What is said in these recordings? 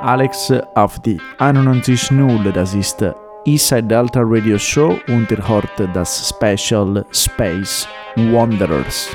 Alex auf die 91.0, das ist Eastside Delta Radio Show und ihr hört das Special Space Wanderers.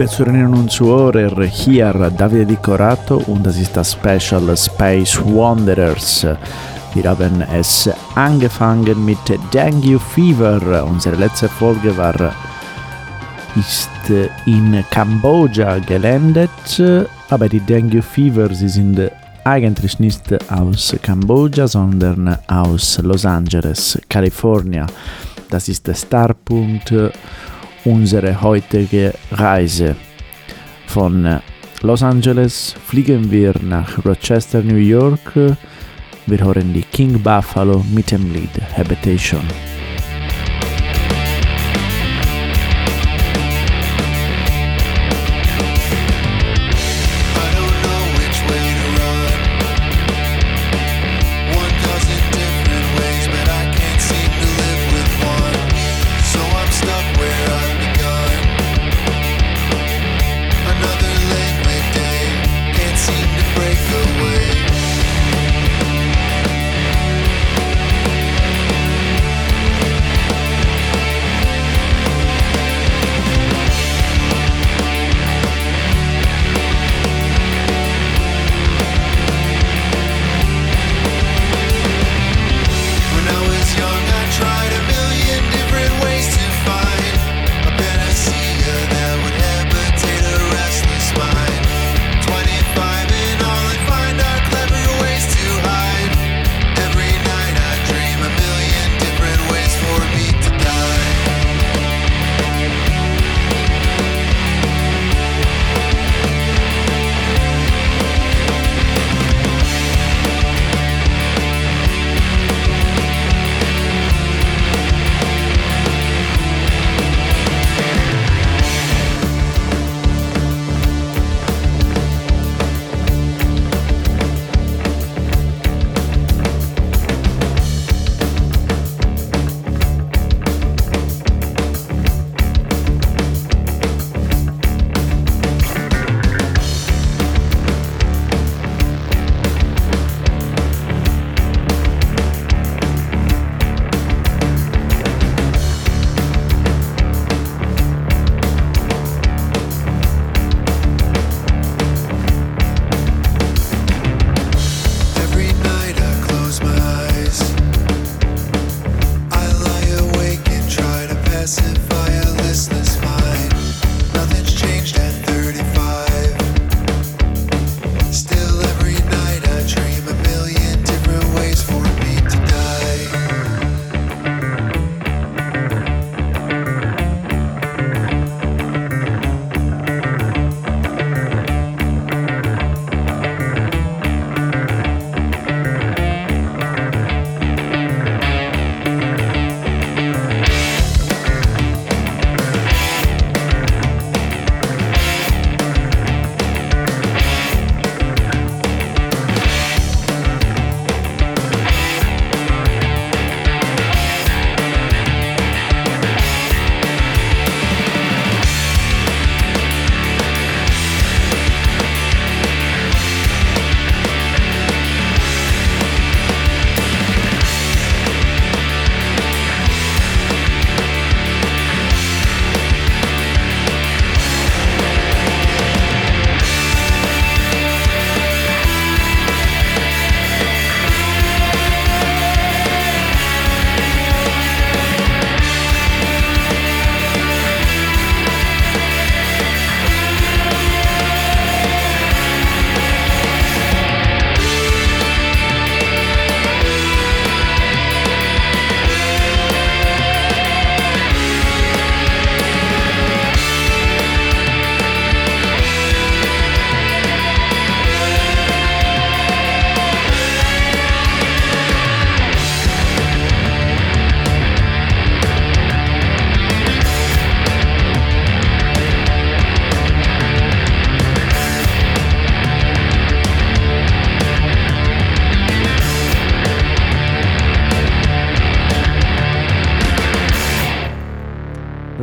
Liebe Zuhörerinnen und Zuhörer, hier Davide Di Corato und das ist das Special Space Wanderers. Wir haben es angefangen mit Dengue Fever. Unsere letzte Folge war ist in Kambodscha gelandet, aber die Dengue Fever, sie sind eigentlich nicht aus Kambodscha, sondern aus Los Angeles, Kalifornien. Das ist der Startpunkt unserer heutigen Reise. Von Los Angeles fliegen wir nach Rochester, New York. Wir hören die King Buffalo mit dem Lied Habitation.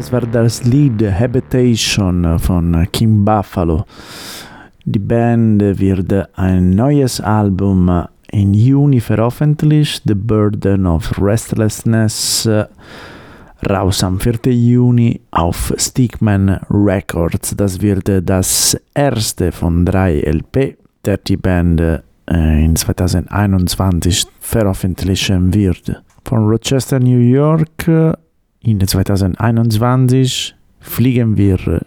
Das war das Lied Habitation von Kim Buffalo. Die Band wird ein neues Album im Juni veröffentlicht, The Burden of Restlessness. raus am 4. Juni auf Stickman Records. Das wird das erste von drei LP, der die Band äh, in 2021 veröffentlichen wird. Von Rochester, New York in 2021 fliegen wir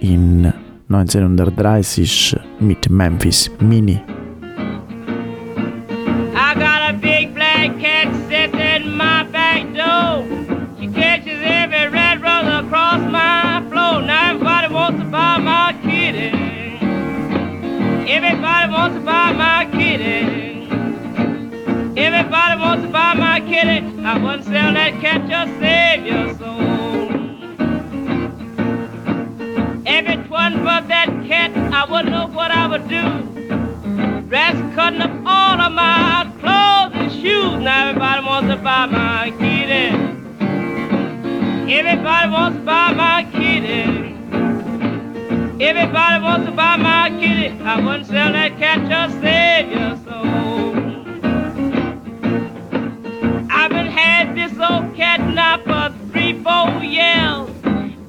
in 1930 mit Memphis Mini. I got a big black cat sitting in my back door. She catches every red rose across my floor. Everybody wants to buy my kitty. Everybody wants to buy my kitty. Everybody wants to buy my kitty. I wouldn't sell that cat just save your soul. If it wasn't for that cat, I wouldn't know what I would do. Rats cutting up all of my clothes and shoes. Now everybody wants to buy my kitty. Everybody wants to buy my kitty. Everybody wants to buy my kitty. I wouldn't sell that cat just save your soul. This old cat now for three, four years.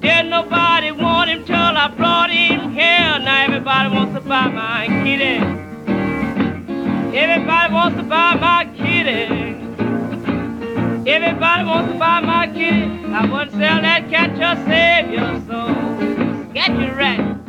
Didn't nobody want him till I brought him here. Now everybody wants to buy my kitty. Everybody wants to buy my kitty. Everybody wants to buy my kitty. I wouldn't sell that cat just save your soul. Get your rat.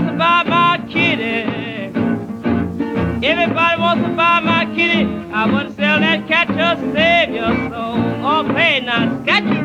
Wants to buy my kitty. Everybody wants to buy my kitty. I wouldn't sell that cat to save your soul. Oh, play now, got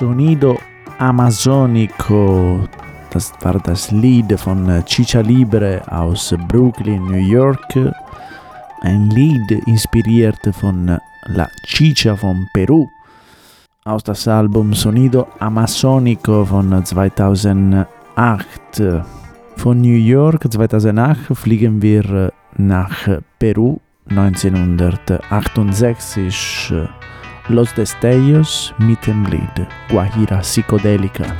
Sonido Amazonico. Das war das Lied von Chicha Libre aus Brooklyn, New York. Ein Lied inspiriert von La Chicha von Peru. Aus das Album Sonido Amazonico von 2008. Von New York 2008 fliegen wir nach Peru 1968. Los Destellos Mitemglid, Guajira Psicodélica.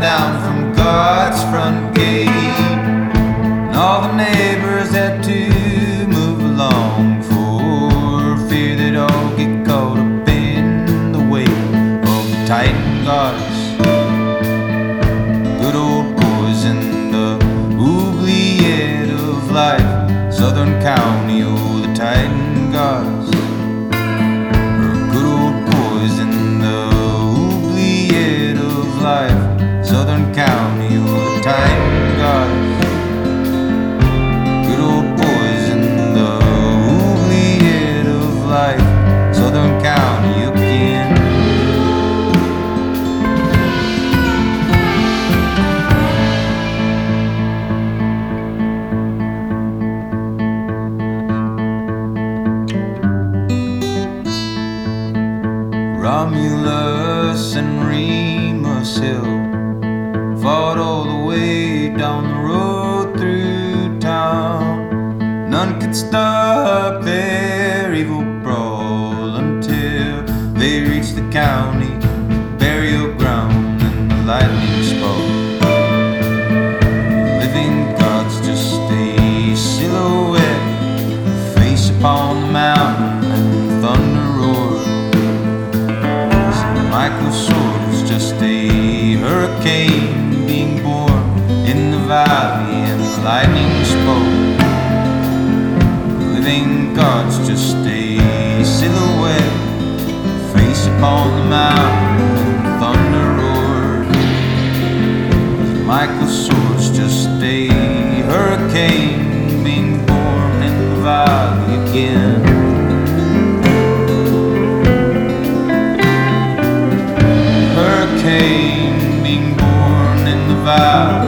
down from God's front gate. And all the neighbors had to living gods just a silhouette, face upon the mountain, thunder roared. Michael's Swords just a hurricane being born in the valley again. Hurricane being born in the valley.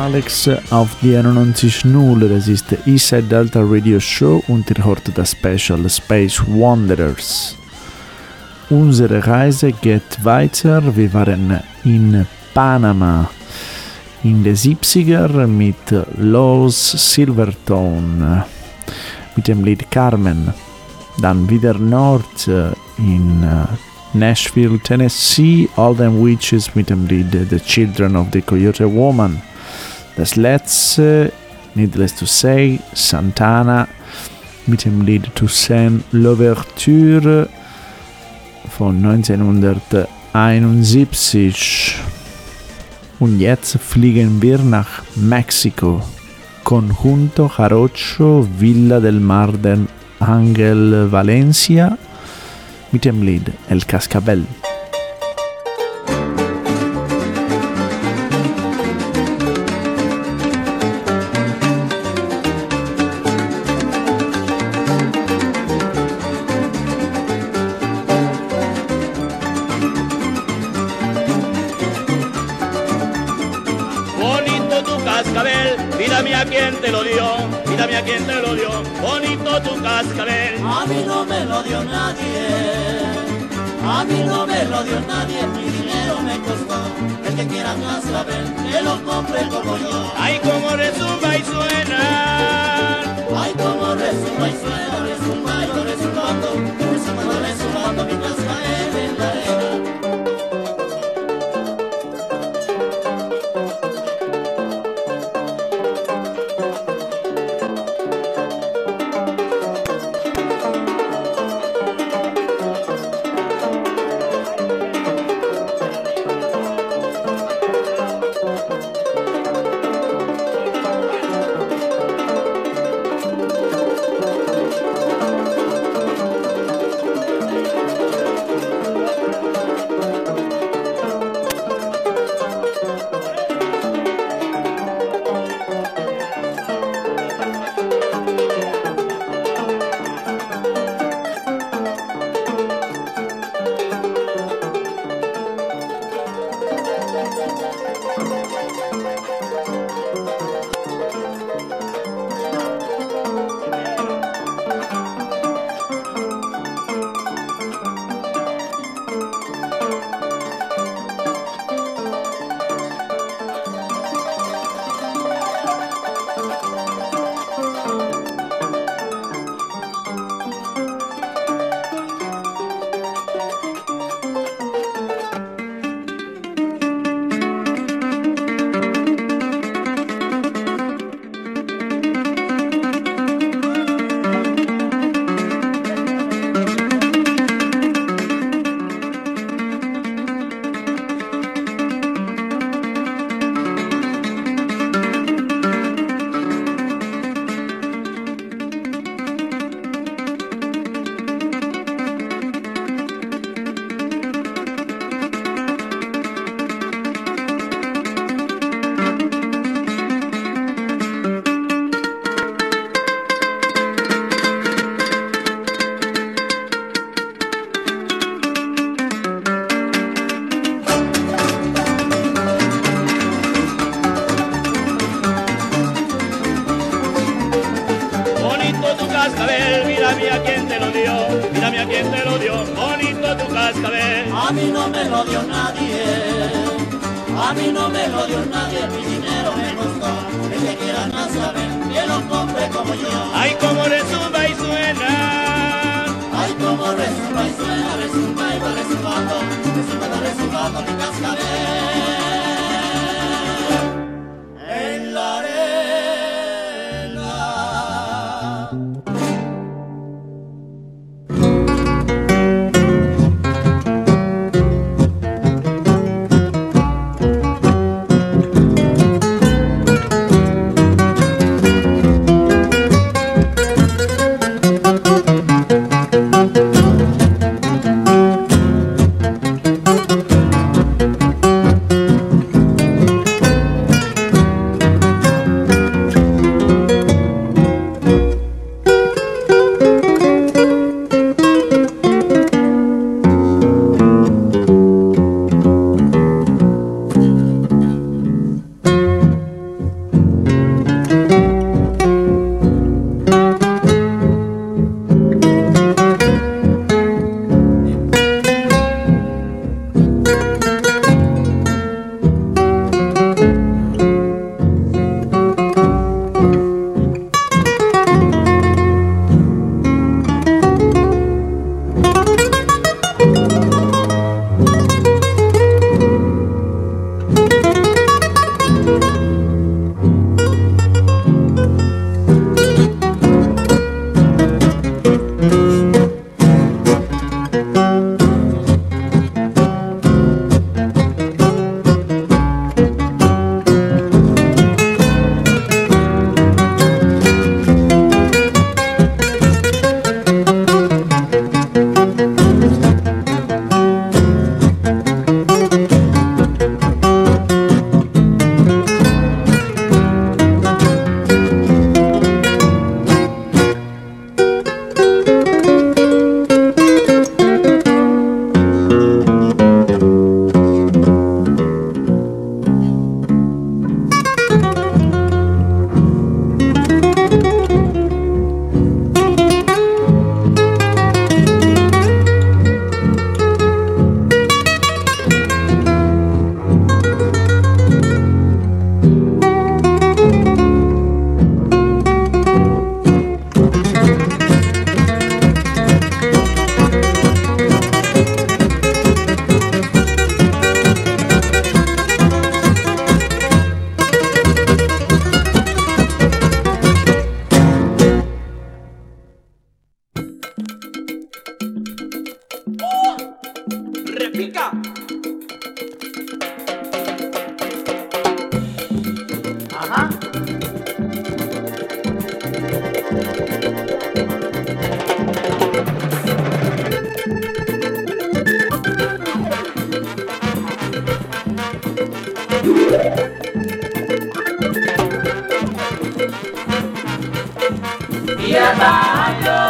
Alex auf die 91.0. Das ist der Eastside Delta Radio Show und ihr hört das Special Space Wanderers. Unsere Reise geht weiter. Wir waren in Panama in den 70er mit Los Silvertone mit dem Lied Carmen. Dann wieder Nord in Nashville, Tennessee, All Them Witches mit dem Lied The Children of the Coyote Woman. Das letzte, needless to say, Santana mit dem Lied Toussaint L'Ouverture von 1971. Und jetzt fliegen wir nach Mexiko. Conjunto Jarocho Villa del Mar del Angel Valencia mit dem Lied El Cascabel. Yeah, I a.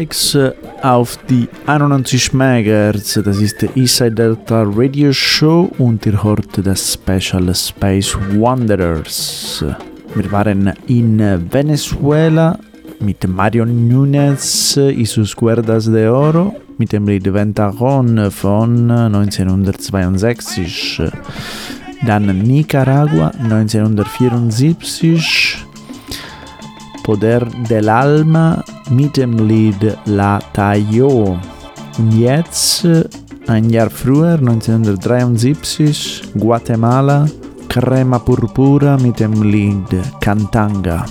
Alex äh, auf die 91 MHz, das ist der Eastside Delta Radio Show und ihr hört das Special Space Wanderers. Wir waren in Venezuela mit Mario Nunes y sus Cuerdas de Oro mit dem Lied Ventagon von 1962. Dann Nicaragua 1974. Poder del Alma mit dem Lied La Tayo. Und jetzt, ein Jahr früher, 1973, Guatemala, Crema Purpura mit dem Lied Cantanga.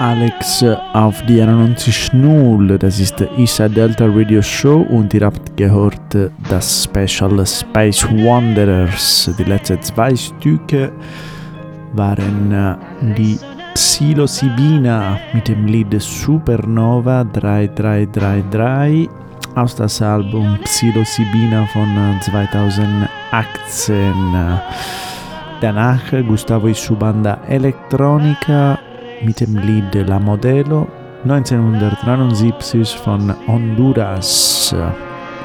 Alex auf die 91.0. Das ist der Isa Delta Radio Show und ihr habt gehört das Special Space Wanderers. Die letzten zwei Stücke waren äh, die Psilocybina mit dem Lied Supernova 3333 aus das Album Psilocybina von 2018. Danach Gustavo y su Banda Electronica mit dem Lied La Modelo 1979 von Honduras.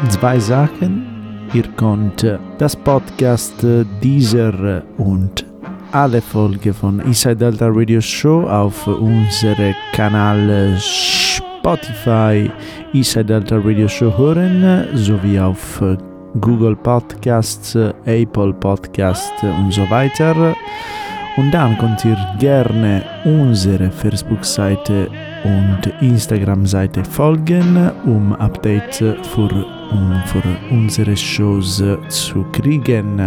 Zwei Sachen. Ihr könnt das Podcast dieser und alle Folgen von Inside Delta Radio Show auf unserem Kanal Spotify Inside Delta Radio Show hören sowie auf Google Podcasts, Apple Podcasts und so weiter. Und dann könnt ihr gerne unsere Facebook-Seite und Instagram-Seite folgen, um Updates für, um, für unsere Shows zu kriegen.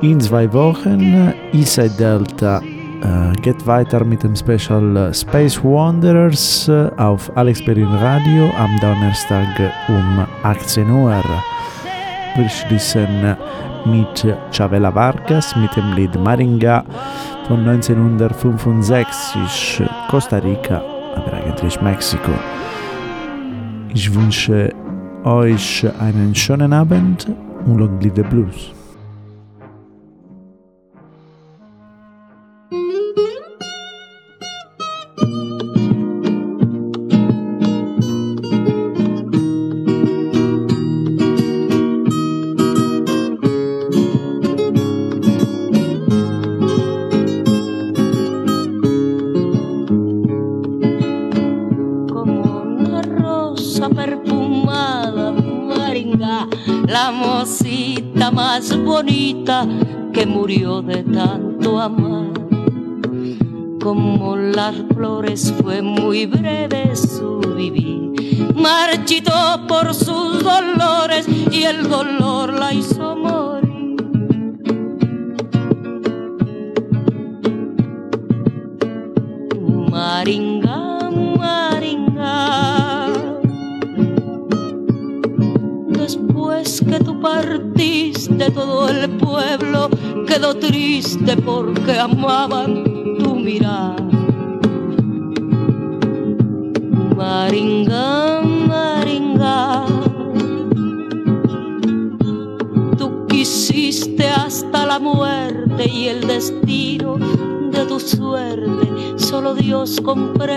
In zwei Wochen Inside Delta äh, geht weiter mit dem Special Space Wanderers auf Alex Perin Radio am Donnerstag um 18 Uhr. Wir schließen mit Chavela Vargas mit dem Lied Maringa von 1965, Costa Rica, aber eigentlich Mexiko. Ich wünsche euch einen schönen Abend und Long Blues. Que murió de tanto amar. Como las flores fue muy breve su vivir, marchitó por sus dolores y el dolor la hizo morir. Porque amaban tu mirar. Maringa, Maringa, tú quisiste hasta la muerte y el destino de tu suerte solo Dios comprenderá.